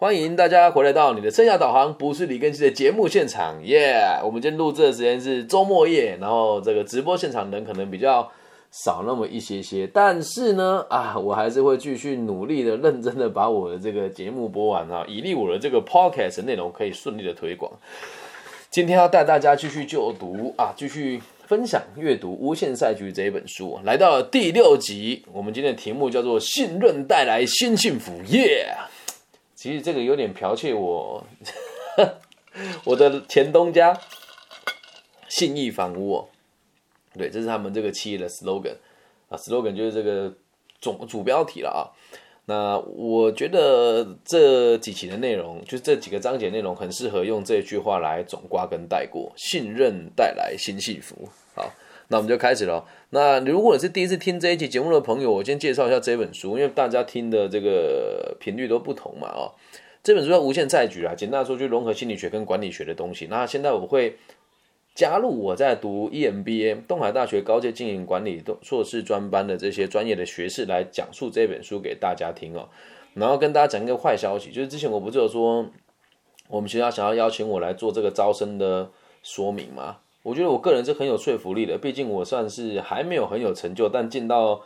欢迎大家回来到你的生涯导航，不是李根熙的节目现场，耶！我们今天录制的时间是周末夜，然后这个直播现场人可能比较少那么一些些，但是呢，啊，我还是会继续努力的、认真的把我的这个节目播完啊，以利我的这个 podcast 内容可以顺利的推广。今天要带大家继续就读啊，继续分享阅读《无限赛局》这一本书，来到了第六集，我们今天的题目叫做“信任带来新幸福”，耶！其实这个有点剽窃我，我的前东家信义房屋哦，对，这是他们这个企业的 slogan 啊，slogan 就是这个总主标题了啊。那我觉得这几期的内容，就这几个章节内容，很适合用这句话来总挂跟带过：信任带来新幸福。好。那我们就开始了。那如果你是第一次听这一期节目的朋友，我先介绍一下这本书，因为大家听的这个频率都不同嘛，哦，这本书叫《无限赛局》啊，简单说就融合心理学跟管理学的东西。那现在我会加入我在读 EMBA 东海大学高阶经营管理硕士专班的这些专业的学士来讲述这本书给大家听哦。然后跟大家讲一个坏消息，就是之前我不是有说我们学校想要邀请我来做这个招生的说明吗？我觉得我个人是很有说服力的，毕竟我算是还没有很有成就，但进到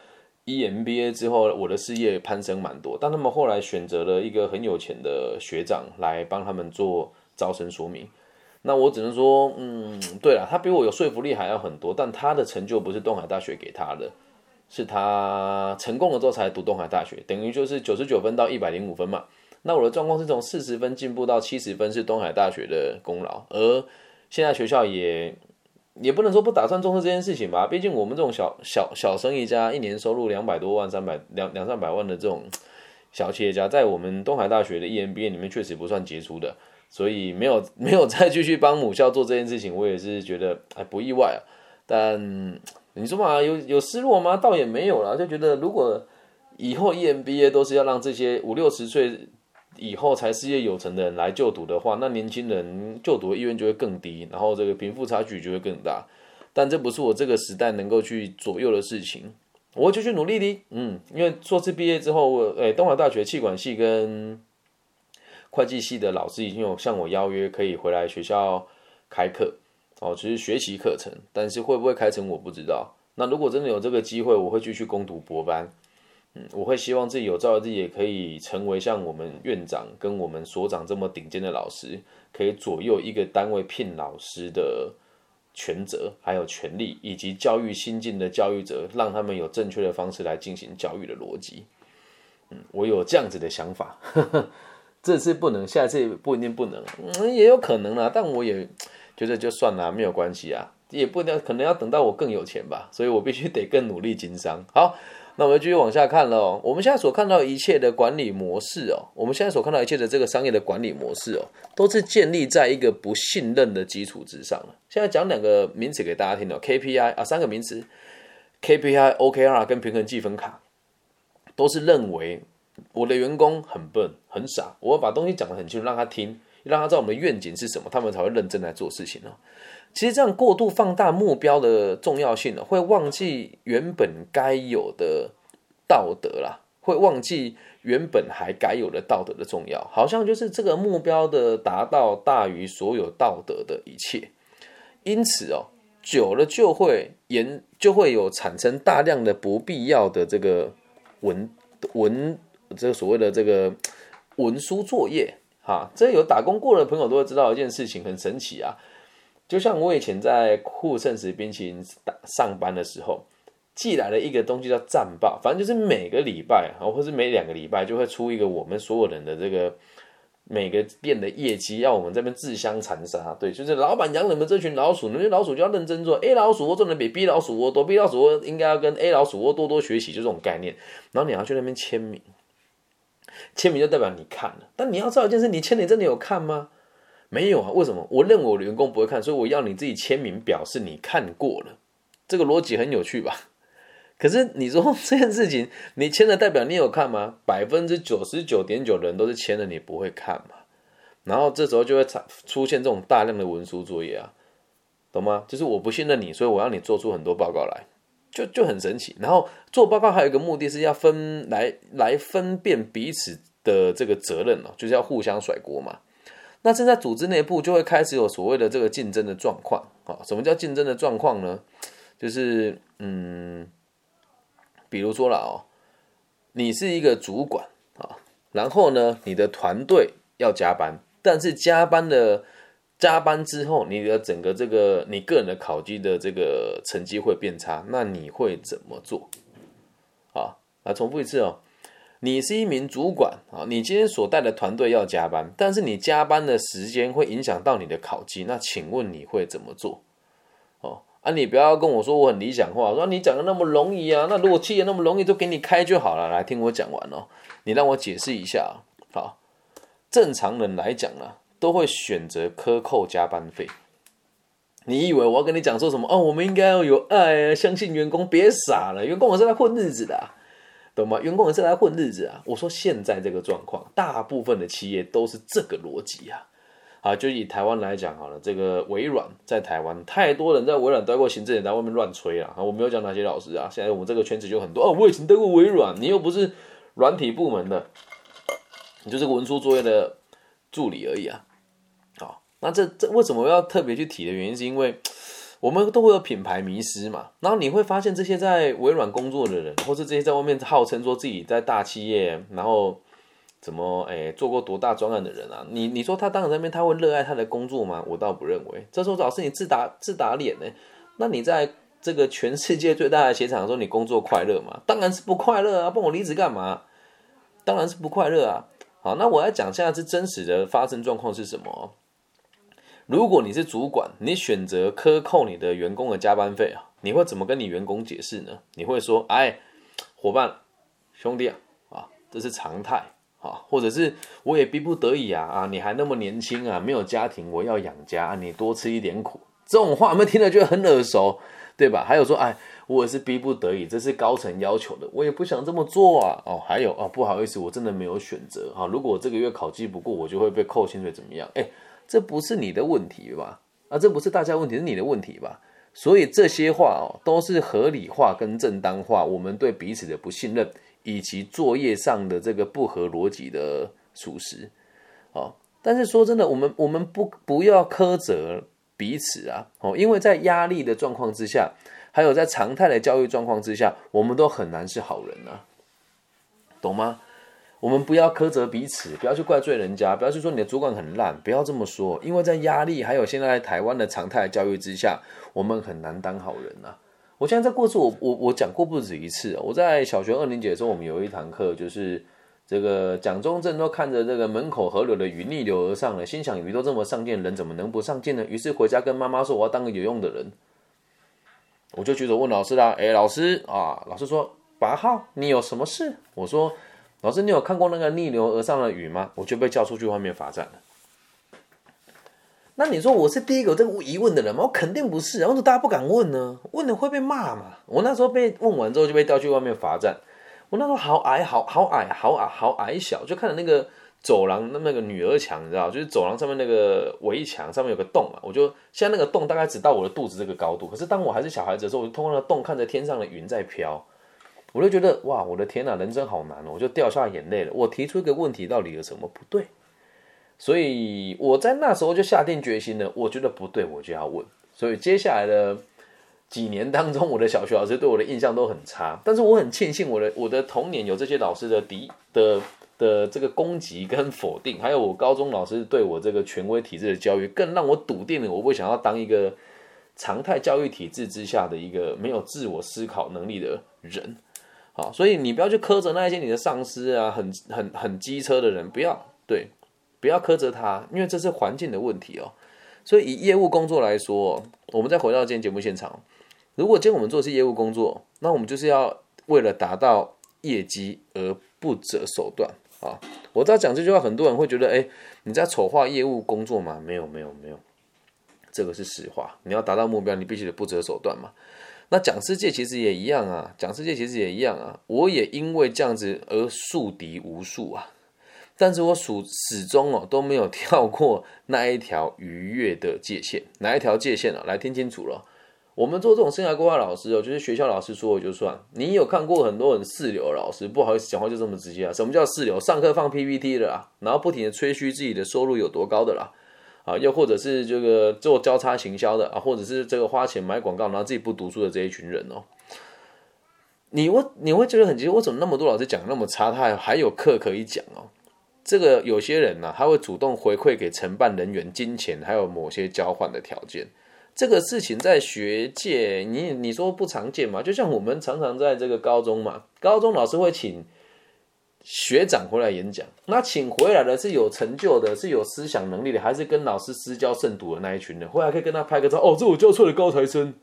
EMBA 之后，我的事业攀升蛮多。但他们后来选择了一个很有钱的学长来帮他们做招生说明，那我只能说，嗯，对了，他比我有说服力还要很多，但他的成就不是东海大学给他的，是他成功了之后才读东海大学，等于就是九十九分到一百零五分嘛。那我的状况是从四十分进步到七十分，是东海大学的功劳，而现在学校也。也不能说不打算重视这件事情吧，毕竟我们这种小小小生意家，一年收入两百多万、三百两两三百万的这种小企业家，在我们东海大学的 EMBA 里面确实不算杰出的，所以没有没有再继续帮母校做这件事情，我也是觉得哎不意外啊。但你说嘛，有有失落吗？倒也没有了，就觉得如果以后 EMBA 都是要让这些五六十岁。以后才事业有成的人来就读的话，那年轻人就读的意愿就会更低，然后这个贫富差距就会更大。但这不是我这个时代能够去左右的事情，我会继续努力的。嗯，因为硕士毕业之后，我诶，东华大学气管系跟会计系的老师已经有向我邀约，可以回来学校开课哦，只是学习课程，但是会不会开成我不知道。那如果真的有这个机会，我会继续攻读博班。嗯，我会希望自己有朝一日也可以成为像我们院长跟我们所长这么顶尖的老师，可以左右一个单位聘老师的权责，还有权利，以及教育新进的教育者，让他们有正确的方式来进行教育的逻辑。嗯，我有这样子的想法，这次不能，下次不一定不能，嗯，也有可能啦，但我也觉得就算了，没有关系啊，也不一定，可能要等到我更有钱吧，所以我必须得更努力经商。好。那我们继续往下看了。我们现在所看到一切的管理模式哦，我们现在所看到一切的这个商业的管理模式哦，都是建立在一个不信任的基础之上。现在讲两个名词给大家听哦，KPI 啊，三个名词，KPI、OKR 跟平衡计分卡，都是认为我的员工很笨很傻，我要把东西讲得很清楚，让他听，让他知道我们的愿景是什么，他们才会认真来做事情哦。其实这样过度放大目标的重要性呢，会忘记原本该有的道德啦，会忘记原本还该有的道德的重要，好像就是这个目标的达到大于所有道德的一切。因此哦，久了就会严，就会有产生大量的不必要的这个文文，这个所谓的这个文书作业哈。这有打工过的朋友都会知道一件事情，很神奇啊。就像我以前在酷盛时冰淇淋上班的时候，寄来了一个东西叫战报，反正就是每个礼拜啊，或是每两个礼拜就会出一个我们所有人的这个每个店的业绩，要我们这边自相残杀。对，就是老板养你们这群老鼠，那些老鼠就要认真做。A 老鼠窝做的比 B 老鼠窝多，B 老鼠窝应该要跟 A 老鼠窝多多学习，就这种概念。然后你要去那边签名，签名就代表你看了，但你要知道一件事，你签你真的有看吗？没有啊？为什么？我认为我的员工不会看，所以我要你自己签名表示你看过了。这个逻辑很有趣吧？可是你说这件事情，你签了代表你有看吗？百分之九十九点九的人都是签了，你不会看嘛？然后这时候就会产出现这种大量的文书作业啊，懂吗？就是我不信任你，所以我要你做出很多报告来，就就很神奇。然后做报告还有一个目的是要分来来分辨彼此的这个责任哦，就是要互相甩锅嘛。那现在组织内部就会开始有所谓的这个竞争的状况啊。什么叫竞争的状况呢？就是嗯，比如说了哦，你是一个主管啊，然后呢，你的团队要加班，但是加班的加班之后，你的整个这个你个人的考绩的这个成绩会变差，那你会怎么做？啊，来重复一次哦。你是一名主管啊，你今天所带的团队要加班，但是你加班的时间会影响到你的考绩，那请问你会怎么做？哦啊，你不要跟我说我很理想化，说你讲的那么容易啊，那如果企业那么容易，就给你开就好了。来听我讲完哦，你让我解释一下好，正常人来讲呢，都会选择克扣加班费。你以为我要跟你讲说什么？哦，我们应该要有爱，相信员工，别傻了，员工我是来混日子的。懂吗？员工也是来混日子啊！我说现在这个状况，大部分的企业都是这个逻辑啊。啊，就以台湾来讲好了，这个微软在台湾，太多人在微软待过行政，也在外面乱吹啊。我没有讲哪些老师啊，现在我们这个圈子就很多哦。我以前待过微软，你又不是软体部门的，你就是个文书作业的助理而已啊。好，那这这为什么要特别去提的原因，是因为。我们都会有品牌迷失嘛，然后你会发现这些在微软工作的人，或是这些在外面号称说自己在大企业，然后怎么诶做过多大专案的人啊？你你说他当然那边他会热爱他的工作吗？我倒不认为。这时候老师你自打自打脸呢？那你在这个全世界最大的鞋厂说你工作快乐吗？当然是不快乐啊！帮我离职干嘛？当然是不快乐啊！好，那我要讲现在是真实的发生状况是什么？如果你是主管，你选择克扣你的员工的加班费啊，你会怎么跟你员工解释呢？你会说：“哎，伙伴，兄弟啊，啊，这是常态啊，或者是我也逼不得已啊，啊，你还那么年轻啊，没有家庭，我要养家，你多吃一点苦。”这种话有没有听了就很耳熟，对吧？还有说：“哎，我也是逼不得已，这是高层要求的，我也不想这么做啊。”哦，还有哦，不好意思，我真的没有选择啊。如果这个月考绩不过，我就会被扣薪水，怎么样？哎。这不是你的问题吧？啊，这不是大家问题，是你的问题吧？所以这些话哦，都是合理化跟正当化我们对彼此的不信任，以及作业上的这个不合逻辑的属实。哦，但是说真的，我们我们不不要苛责彼此啊！哦，因为在压力的状况之下，还有在常态的教育状况之下，我们都很难是好人啊，懂吗？我们不要苛责彼此，不要去怪罪人家，不要去说你的主管很烂，不要这么说。因为在压力还有现在台湾的常态教育之下，我们很难当好人呐。我现在在过去，我我我讲过不止一次。我在小学二年级的时候，我们有一堂课，就是这个蒋中正都看着这个门口河流的鱼逆流而上了，心想鱼都这么上进，人怎么能不上进呢？于是回家跟妈妈说：“我要当个有用的人。”我就举手问老师啦：“哎，老师啊，老师说八号，你有什么事？”我说。老师，你有看过那个逆流而上的雨吗？我就被叫出去外面罚站了。那你说我是第一个有这个疑问的人吗？我肯定不是。然后大家不敢问呢？问了会被骂嘛？我那时候被问完之后就被调去外面罚站。我那时候好矮，好好矮，好矮，好矮小，就看着那个走廊的那个女儿墙，你知道，就是走廊上面那个围墙上面有个洞嘛。我就现在那个洞大概只到我的肚子这个高度。可是当我还是小孩子的时候，我就通过那个洞看着天上的云在飘。我就觉得哇，我的天呐，人生好难哦！我就掉下眼泪了。我提出一个问题，到底有什么不对？所以我在那时候就下定决心了，我觉得不对，我就要问。所以接下来的几年当中，我的小学老师对我的印象都很差。但是我很庆幸，我的我的童年有这些老师的敌的的的这个攻击跟否定，还有我高中老师对我这个权威体制的教育，更让我笃定了我不想要当一个常态教育体制之下的一个没有自我思考能力的人。好，所以你不要去苛责那些你的上司啊，很很很机车的人，不要对，不要苛责他，因为这是环境的问题哦。所以以业务工作来说，我们再回到今天节目现场，如果今天我们做的是业务工作，那我们就是要为了达到业绩而不择手段啊。我知道讲这句话，很多人会觉得，哎，你在丑化业务工作吗？没有，没有，没有，这个是实话。你要达到目标，你必须得不择手段嘛。那讲师界其实也一样啊，讲师界其实也一样啊。我也因为这样子而树敌无数啊，但是我始始终哦都没有跳过那一条逾越的界限。哪一条界限啊？来听清楚了，我们做这种生涯规划老师哦，就是学校老师说我就算。你有看过很多很四流的老师，不好意思讲话就这么直接啊。什么叫四流？上课放 PPT 的啦，然后不停的吹嘘自己的收入有多高的啦，啊，又或者是这个做交叉行销的啊，或者是这个花钱买广告，然后自己不读书的这一群人哦。你会你会觉得很奇怪，为什么那么多老师讲那么差，他还有课可以讲哦？这个有些人呢，他会主动回馈给承办人员金钱，还有某些交换的条件。这个事情在学界，你你说不常见嘛？就像我们常常在这个高中嘛，高中老师会请学长回来演讲，那请回来的是有成就的，是有思想能力的，还是跟老师私交甚笃的那一群人？回来可以跟他拍个照，哦，这我教出来的高材生，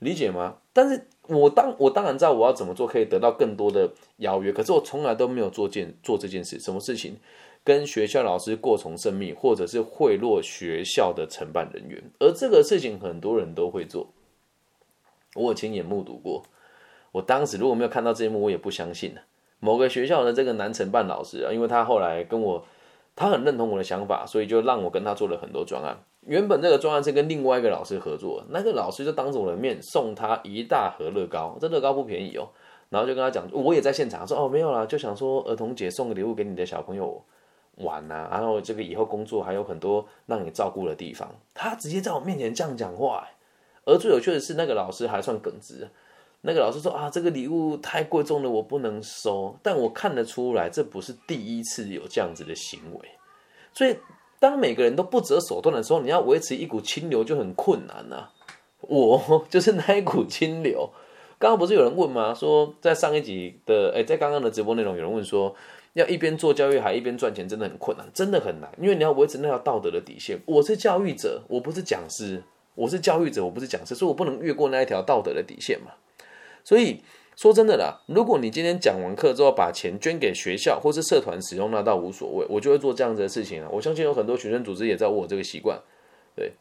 理解吗？但是我当我当然知道我要怎么做可以得到更多的邀约，可是我从来都没有做件做这件事，什么事情？跟学校老师过从甚密，或者是贿赂学校的承办人员，而这个事情很多人都会做，我亲眼目睹过。我当时如果没有看到这一幕，我也不相信某个学校的这个男承办老师啊，因为他后来跟我，他很认同我的想法，所以就让我跟他做了很多专案。原本这个专案是跟另外一个老师合作，那个老师就当着我的面送他一大盒乐高，这乐高不便宜哦。然后就跟他讲，我也在现场说哦没有啦，就想说儿童节送个礼物给你的小朋友。玩呐，然后这个以后工作还有很多让你照顾的地方。他直接在我面前这样讲话，而最有趣的是，那个老师还算耿直。那个老师说啊，这个礼物太贵重了，我不能收。但我看得出来，这不是第一次有这样子的行为。所以，当每个人都不择手段的时候，你要维持一股清流就很困难呐。我就是那一股清流。刚刚不是有人问吗？说在上一集的，哎，在刚刚的直播内容，有人问说。要一边做教育还一边赚钱，真的很困难，真的很难，因为你要维持那条道德的底线。我是教育者，我不是讲师，我是教育者，我不是讲师，所以我不能越过那一条道德的底线嘛。所以说真的啦，如果你今天讲完课之后把钱捐给学校或是社团使用，那倒无所谓，我就会做这样子的事情啊。我相信有很多学生组织也在我这个习惯，对，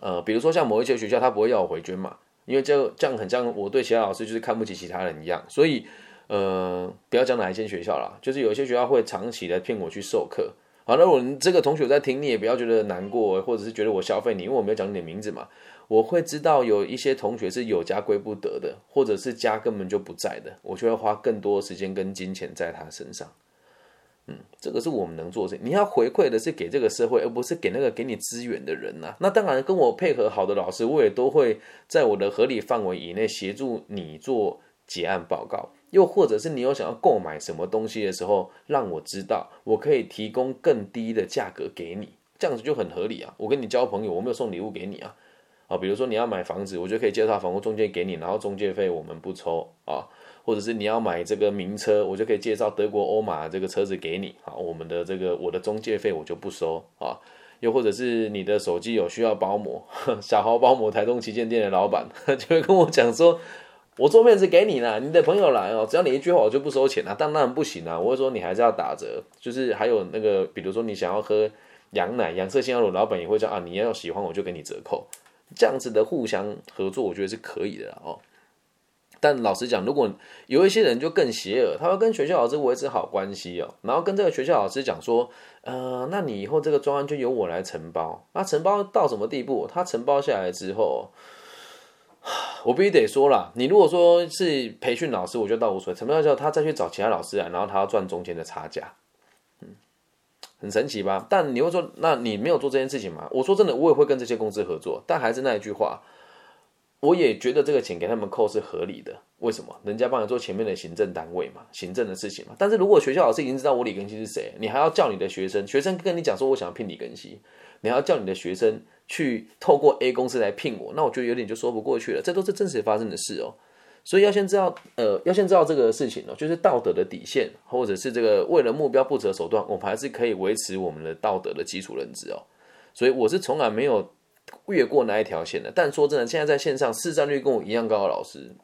呃，比如说像某一些学校，他不会要我回捐嘛，因为这这样很像我对其他老师就是看不起其他人一样，所以。呃，不要讲哪一间学校啦，就是有一些学校会长期的骗我去授课。好，那我这个同学在听，你也不要觉得难过，或者是觉得我消费你，因为我没有讲你的名字嘛。我会知道有一些同学是有家归不得的，或者是家根本就不在的，我就会花更多时间跟金钱在他身上。嗯，这个是我们能做的。你要回馈的是给这个社会，而不是给那个给你资源的人呐。那当然，跟我配合好的老师，我也都会在我的合理范围以内协助你做结案报告。又或者是你有想要购买什么东西的时候，让我知道，我可以提供更低的价格给你，这样子就很合理啊。我跟你交朋友，我没有送礼物给你啊，啊，比如说你要买房子，我就可以介绍房屋中介给你，然后中介费我们不抽啊。或者是你要买这个名车，我就可以介绍德国欧马这个车子给你啊，我们的这个我的中介费我就不收啊。又或者是你的手机有需要包膜，小豪包膜台中旗舰店的老板 就会跟我讲说。我做面子给你了，你的朋友来哦，只要你一句话，我就不收钱啊。但当然不行啊，我会说你还是要打折。就是还有那个，比如说你想要喝羊奶、羊色鲜乳，老板也会叫啊，你要喜欢我就给你折扣。这样子的互相合作，我觉得是可以的哦。但老实讲，如果有一些人就更邪恶，他会跟学校老师维持好关系哦，然后跟这个学校老师讲说，呃，那你以后这个专案就由我来承包。那承包到什么地步？他承包下来之后。我必须得说了，你如果说是培训老师，我觉得倒无所谓。什么叫叫他再去找其他老师来，然后他要赚中间的差价，嗯，很神奇吧？但你会说，那你没有做这件事情吗？我说真的，我也会跟这些公司合作，但还是那一句话，我也觉得这个钱给他们扣是合理的。为什么？人家帮你做前面的行政单位嘛，行政的事情嘛。但是如果学校老师已经知道我李根熙是谁，你还要叫你的学生，学生跟你讲说我想要聘李根熙，你要叫你的学生。去透过 A 公司来聘我，那我觉得有点就说不过去了。这都是真实发生的事哦，所以要先知道，呃，要先知道这个事情哦，就是道德的底线，或者是这个为了目标不择手段，我们还是可以维持我们的道德的基础认知哦。所以我是从来没有越过那一条线的。但说真的，现在在线上市占率跟我一样高的老师，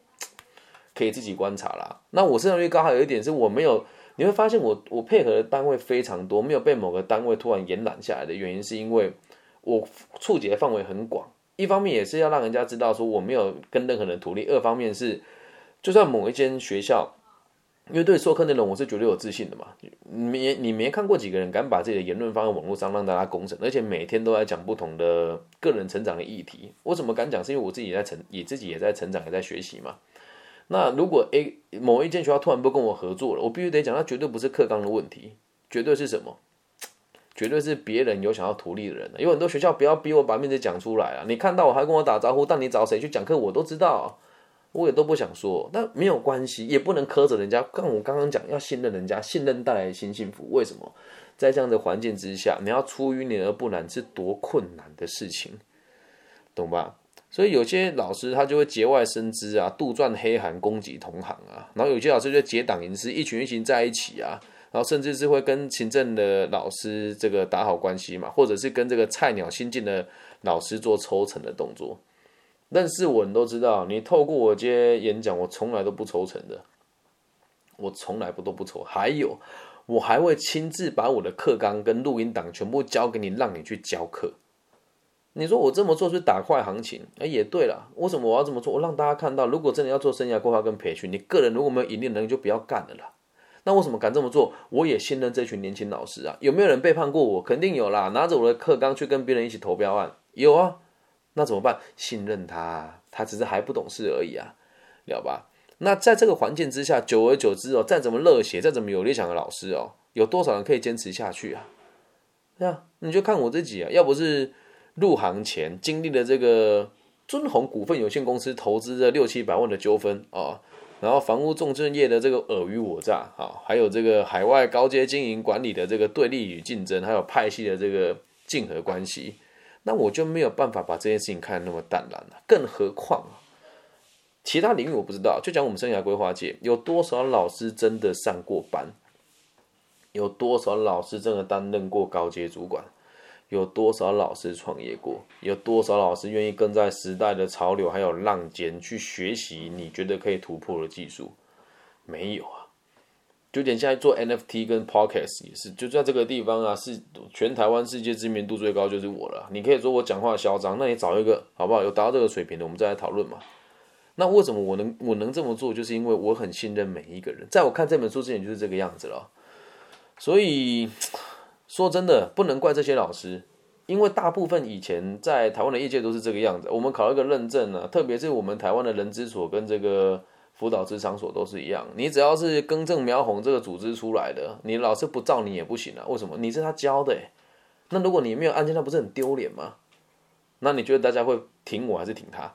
可以自己观察啦。那我市占率高，还有一点是我没有，你会发现我我配合的单位非常多，没有被某个单位突然延揽下来的原因，是因为。我触及的范围很广，一方面也是要让人家知道说我没有跟任何人图利，二方面是就算某一间学校因为对授课内容我是绝对有自信的嘛。你没你没看过几个人敢把自己的言论放在网络上让大家公审，而且每天都在讲不同的个人成长的议题。我怎么敢讲？是因为我自己也在成，也自己也在成长，也在学习嘛。那如果 A 某一间学校突然不跟我合作了，我必须得讲，那绝对不是课纲的问题，绝对是什么？绝对是别人有想要图利的人。有很多学校不要逼我把名字讲出来啊！你看到我还跟我打招呼，但你找谁去讲课我都知道，我也都不想说。那没有关系，也不能苛责人家。看我刚刚讲，要信任人家，信任带来新幸福。为什么？在这样的环境之下，你要出淤泥而不染是多困难的事情，懂吧？所以有些老师他就会节外生枝啊，杜撰黑函攻击同行啊，然后有些老师就结党营私，一群一群在一起啊，然后甚至是会跟行政的老师这个打好关系嘛，或者是跟这个菜鸟新进的老师做抽成的动作。认识我，你都知道，你透过我接演讲，我从来都不抽成的，我从来不都不抽。还有，我还会亲自把我的课纲跟录音档全部交给你，让你去教课。你说我这么做是打坏行情？哎，也对了，为什么我要这么做？我让大家看到，如果真的要做生涯规划跟培训，你个人如果没有盈利能力，就不要干了啦。那为什么敢这么做？我也信任这群年轻老师啊。有没有人背叛过我？肯定有啦。拿着我的课纲去跟别人一起投标案，有啊。那怎么办？信任他，他只是还不懂事而已啊，了吧？那在这个环境之下，久而久之哦，再怎么热血，再怎么有理想的老师哦，有多少人可以坚持下去啊？对啊，你就看我自己啊，要不是。入行前经历了这个尊鸿股份有限公司投资的六七百万的纠纷啊，然后房屋重镇业的这个尔虞我诈啊，还有这个海外高阶经营管理的这个对立与竞争，还有派系的这个竞合关系，那我就没有办法把这件事情看得那么淡然了。更何况，其他领域我不知道，就讲我们生涯规划界有多少老师真的上过班，有多少老师真的担任过高阶主管。有多少老师创业过？有多少老师愿意跟在时代的潮流还有浪尖去学习？你觉得可以突破的技术？没有啊！就点现在做 NFT 跟 Podcast 也是，就在这个地方啊，是全台湾世界知名度最高就是我了。你可以说我讲话嚣张，那你找一个好不好？有达到这个水平的，我们再来讨论嘛。那为什么我能我能这么做？就是因为我很信任每一个人。在我看这本书之前，就是这个样子了。所以。说真的，不能怪这些老师，因为大部分以前在台湾的业界都是这个样子。我们考一个认证呢，特别是我们台湾的人资所跟这个辅导职场所都是一样。你只要是更正苗红这个组织出来的，你老师不照你也不行啊。为什么？你是他教的，那如果你没有案件，那不是很丢脸吗？那你觉得大家会挺我还是挺他，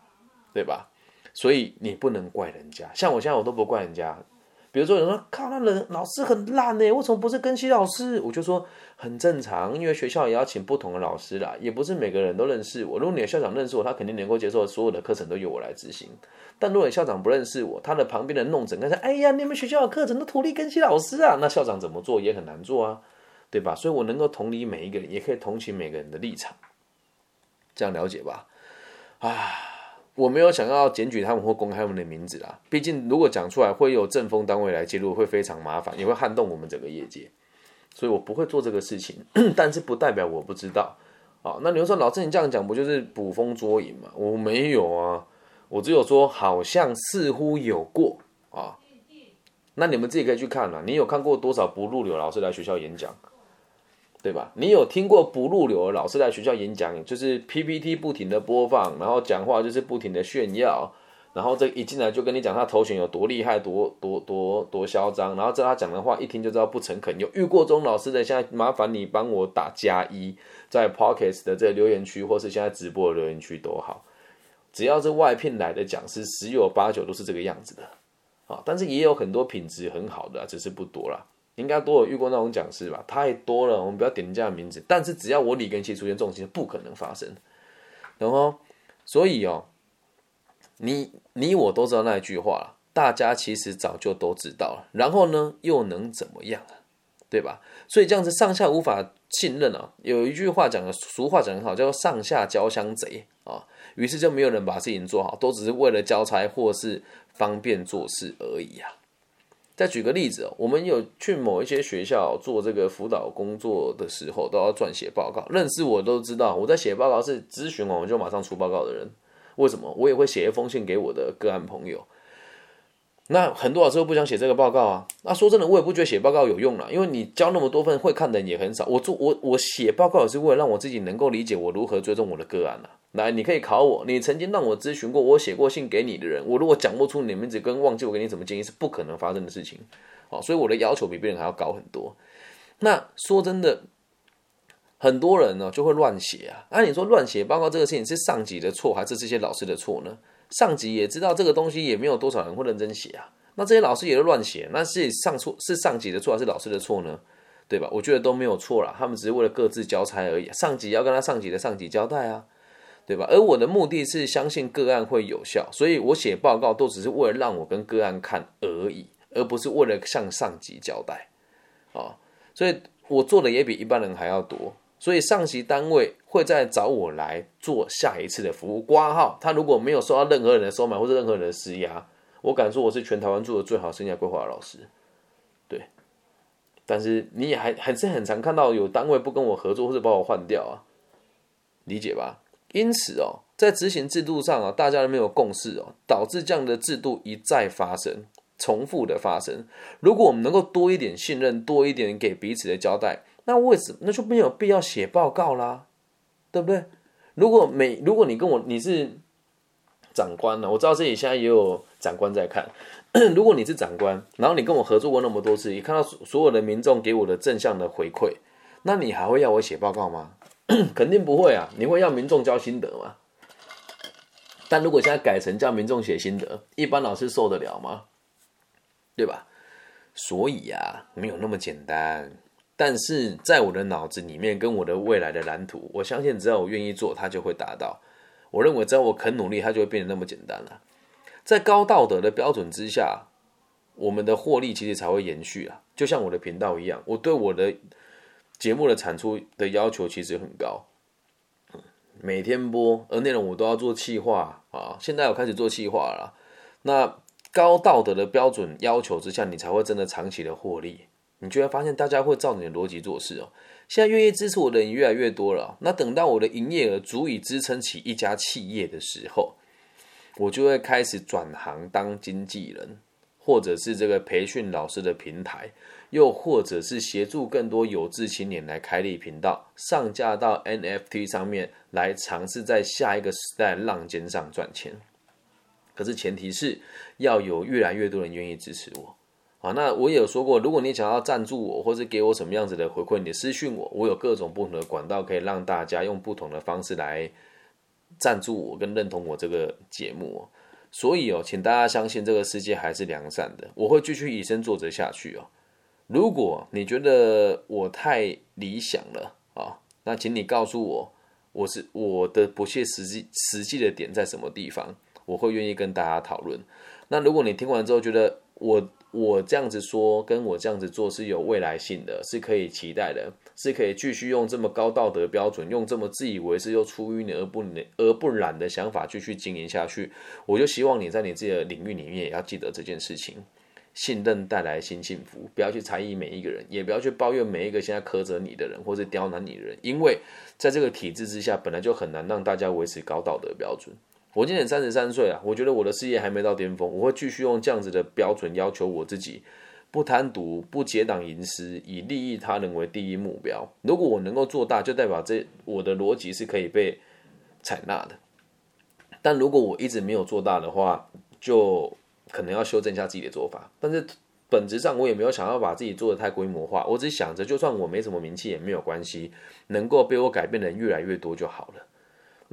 对吧？所以你不能怪人家。像我现在我都不怪人家。比如说有人说靠，那人老师很烂呢，为什么不是跟系老师？我就说很正常，因为学校也要请不同的老师啦，也不是每个人都认识我。如果你的校长认识我，他肯定能够接受所有的课程都由我来执行。但如果你校长不认识我，他的旁边的弄整个说：“哎呀，你们学校的课程都土力跟系老师啊，那校长怎么做也很难做啊，对吧？所以我能够同理每一个人，也可以同情每个人的立场，这样了解吧？啊。我没有想要检举他们或公开他们的名字啦，毕竟如果讲出来会有政风单位来介入，会非常麻烦，也会撼动我们整个业界，所以我不会做这个事情。但是不代表我不知道啊。那你说老师你这样讲不就是捕风捉影吗？我没有啊，我只有说好像似乎有过啊。那你们自己可以去看了，你有看过多少不入流老师来学校演讲？对吧？你有听过不入流的老师在学校演讲，就是 PPT 不停的播放，然后讲话就是不停的炫耀，然后这一进来就跟你讲他头衔有多厉害，多多多多嚣张，然后这他讲的话一听就知道不诚恳。有遇过中老师的，现在麻烦你帮我打加一，在 Pocket 的这个留言区，或是现在直播的留言区都好，只要是外聘来的讲师，十有八九都是这个样子的啊。但是也有很多品质很好的，只是不多了。应该都有遇过那种讲师吧？太多了，我们不要点人家的名字。但是只要我李根熙出现这种情况，不可能发生。然后，所以哦，你你我都知道那一句话了，大家其实早就都知道了。然后呢，又能怎么样啊？对吧？所以这样子上下无法信任啊。有一句话讲的，俗话讲很好，叫做上下交相贼啊。于是就没有人把事情做好，都只是为了交差或是方便做事而已啊。再举个例子，我们有去某一些学校做这个辅导工作的时候，都要撰写报告。认识我都知道，我在写报告是咨询完我就马上出报告的人。为什么？我也会写一封信给我的个案朋友。那很多老师都不想写这个报告啊。那说真的，我也不觉得写报告有用了，因为你教那么多份会看的人也很少。我做我我写报告也是为了让我自己能够理解我如何追踪我的个案啊。来，你可以考我，你曾经让我咨询过，我写过信给你的人，我如果讲不出你的名字跟忘记我给你什么建议，是不可能发生的事情。哦，所以我的要求比别人还要高很多。那说真的。很多人呢就会乱写啊，按你说乱写报告这个事情是上级的错还是这些老师的错呢？上级也知道这个东西也没有多少人会认真写啊，那这些老师也都乱写，那是上错是上级的错还是老师的错呢？对吧？我觉得都没有错啦，他们只是为了各自交差而已。上级要跟他上级的上级交代啊，对吧？而我的目的是相信个案会有效，所以我写报告都只是为了让我跟个案看而已，而不是为了向上级交代啊。所以我做的也比一般人还要多。所以上级单位会再找我来做下一次的服务挂号。他如果没有受到任何人的收买或者任何人的施压，我敢说我是全台湾做的最好生涯规划老师。对，但是你也还还是很常看到有单位不跟我合作或者把我换掉啊，理解吧？因此哦，在执行制度上啊，大家都没有共识哦，导致这样的制度一再发生，重复的发生。如果我们能够多一点信任，多一点给彼此的交代。那为什么那就没有必要写报告啦，对不对？如果每如果你跟我你是长官呢，我知道这里现在也有长官在看。如果你是长官，然后你跟我合作过那么多次，你看到所有的民众给我的正向的回馈，那你还会要我写报告吗？肯定不会啊！你会要民众交心得吗？但如果现在改成叫民众写心得，一般老师受得了吗？对吧？所以呀，没有那么简单。但是在我的脑子里面，跟我的未来的蓝图，我相信只要我愿意做，它就会达到。我认为只要我肯努力，它就会变得那么简单了。在高道德的标准之下，我们的获利其实才会延续啊。就像我的频道一样，我对我的节目的产出的要求其实很高，每天播，而内容我都要做气化啊。现在我开始做气化了。那高道德的标准要求之下，你才会真的长期的获利。你就会发现，大家会照你的逻辑做事哦。现在愿意支持我的人越来越多了。那等到我的营业额足以支撑起一家企业的时候，我就会开始转行当经纪人，或者是这个培训老师的平台，又或者是协助更多有志青年来开立频道，上架到 NFT 上面来尝试在下一个时代浪尖上赚钱。可是前提是要有越来越多人愿意支持我。啊，那我有说过，如果你想要赞助我，或是给我什么样子的回馈，你私讯我，我有各种不同的管道，可以让大家用不同的方式来赞助我跟认同我这个节目。所以哦，请大家相信这个世界还是良善的，我会继续以身作则下去哦。如果你觉得我太理想了啊，那请你告诉我，我是我的不切实际实际的点在什么地方，我会愿意跟大家讨论。那如果你听完之后觉得我，我这样子说，跟我这样子做是有未来性的，是可以期待的，是可以继续用这么高道德标准，用这么自以为是又出淤泥而不而不染的想法继续经营下去。我就希望你在你自己的领域里面也要记得这件事情。信任带来新幸福，不要去猜疑每一个人，也不要去抱怨每一个现在苛责你的人或者刁难你的人，因为在这个体制之下，本来就很难让大家维持高道德标准。我今年三十三岁啊，我觉得我的事业还没到巅峰，我会继续用这样子的标准要求我自己，不贪渎，不结党营私，以利益他人为第一目标。如果我能够做大，就代表这我的逻辑是可以被采纳的。但如果我一直没有做大的话，就可能要修正一下自己的做法。但是本质上，我也没有想要把自己做的太规模化，我只想着，就算我没什么名气也没有关系，能够被我改变的人越来越多就好了。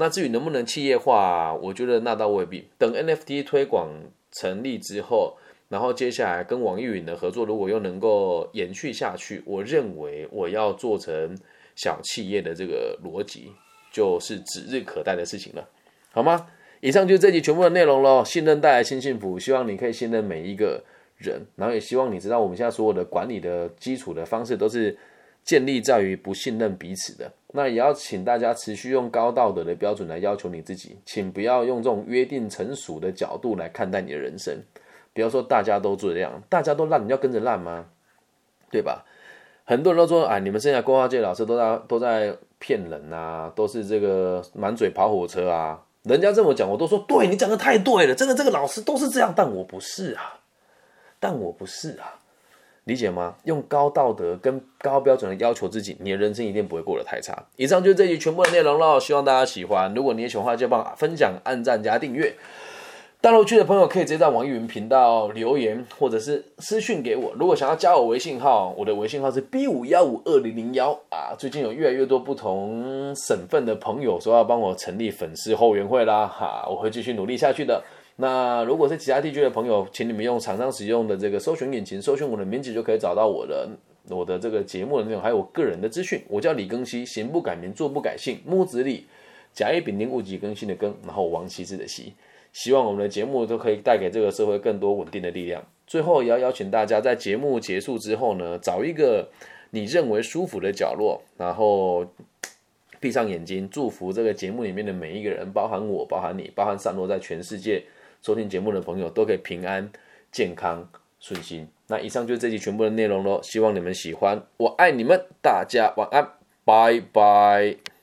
那至于能不能企业化，我觉得那倒未必。等 NFT 推广成立之后，然后接下来跟网易云的合作，如果又能够延续下去，我认为我要做成小企业的这个逻辑，就是指日可待的事情了，好吗？以上就是这集全部的内容喽。信任带来新幸福，希望你可以信任每一个人，然后也希望你知道，我们现在所有的管理的基础的方式都是。建立在于不信任彼此的，那也要请大家持续用高道德的标准来要求你自己，请不要用这种约定成熟的角度来看待你的人生。比方说，大家都这样，大家都烂，你要跟着烂吗？对吧？很多人都说，哎，你们剩下规划界老师都在都在骗人啊，都是这个满嘴跑火车啊。人家这么讲，我都说对你讲的太对了，真的，这个老师都是这样，但我不是啊。但我不是啊，理解吗？用高道德跟高标准的要求自己，你的人生一定不会过得太差。以上就是这集全部的内容了，希望大家喜欢。如果你也喜欢的话，就帮分享、按赞、加订阅。大陆区的朋友可以直接在网易云频道留言，或者是私讯给我。如果想要加我微信号，我的微信号是 B 五幺五二零零幺啊。最近有越来越多不同省份的朋友说要帮我成立粉丝后援会啦，哈，我会继续努力下去的。那如果是其他地区的朋友，请你们用厂商使用的这个搜寻引擎搜寻我的名字，就可以找到我的我的这个节目的内容，还有我个人的资讯。我叫李更新，行不改名，坐不改姓，木子李，甲乙丙丁戊己庚辛的庚，然后王羲之的羲。希望我们的节目都可以带给这个社会更多稳定的力量。最后也要邀请大家在节目结束之后呢，找一个你认为舒服的角落，然后闭上眼睛，祝福这个节目里面的每一个人，包含我，包含你，包含散落在全世界收听节目的朋友，都可以平安、健康、顺心。那以上就是这期全部的内容喽，希望你们喜欢，我爱你们，大家晚安，拜拜。